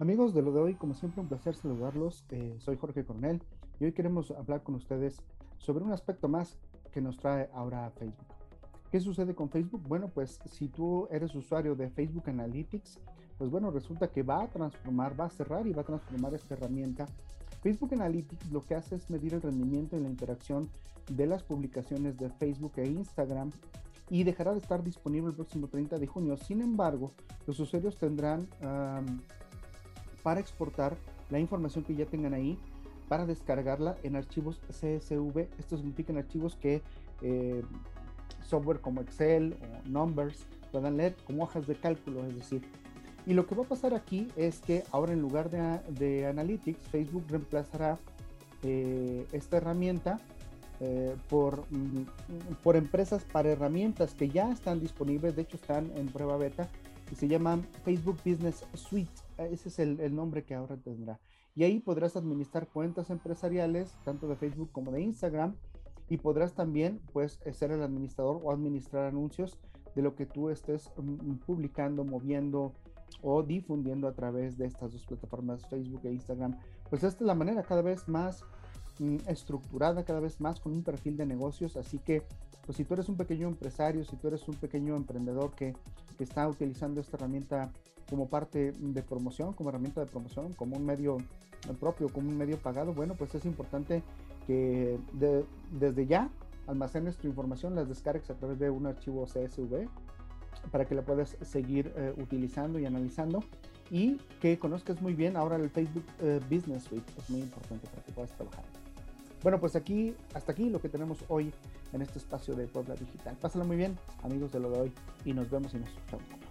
Amigos de lo de hoy, como siempre, un placer saludarlos. Eh, soy Jorge Coronel y hoy queremos hablar con ustedes sobre un aspecto más que nos trae ahora Facebook. ¿Qué sucede con Facebook? Bueno, pues si tú eres usuario de Facebook Analytics, pues bueno, resulta que va a transformar, va a cerrar y va a transformar esta herramienta. Facebook Analytics lo que hace es medir el rendimiento y la interacción de las publicaciones de Facebook e Instagram y dejará de estar disponible el próximo 30 de junio. Sin embargo, los usuarios tendrán para exportar la información que ya tengan ahí para descargarla en archivos CSV. Esto significa en archivos que eh, software como Excel o Numbers puedan leer como hojas de cálculo, es decir. Y lo que va a pasar aquí es que ahora en lugar de, Analytics, Facebook reemplazará eh, esta herramienta eh, por, mm, por empresas para herramientas que ya están disponibles, de hecho están en prueba beta, y se llaman Facebook Business Suite. Ese es el, nombre que ahora tendrá. Y ahí podrás administrar cuentas empresariales, tanto de Facebook como de Instagram, y podrás también pues ser el administrador o administrar anuncios de lo que tú estés mm, publicando, moviendo o difundiendo a través de estas dos plataformas, Facebook e Instagram. Pues esta es la manera cada vez más mm, estructurada, cada vez más con un perfil de negocios, así que pues si tú eres un pequeño empresario, si tú eres un pequeño emprendedor que, está utilizando esta herramienta como parte de promoción, como herramienta de promoción, como un medio propio, como un medio pagado, bueno, pues es importante que desde ya almacenes tu información, las descargues a través de un archivo CSV para que la puedas seguir eh, utilizando y analizando y que conozcas muy bien ahora el Facebook eh, Business Suite, es muy importante para que puedas trabajar. Bueno, pues aquí, hasta aquí lo que tenemos hoy en este espacio de Puebla Digital. Pásala muy bien, amigos de lo de hoy, y nos vemos y nos escuchamos.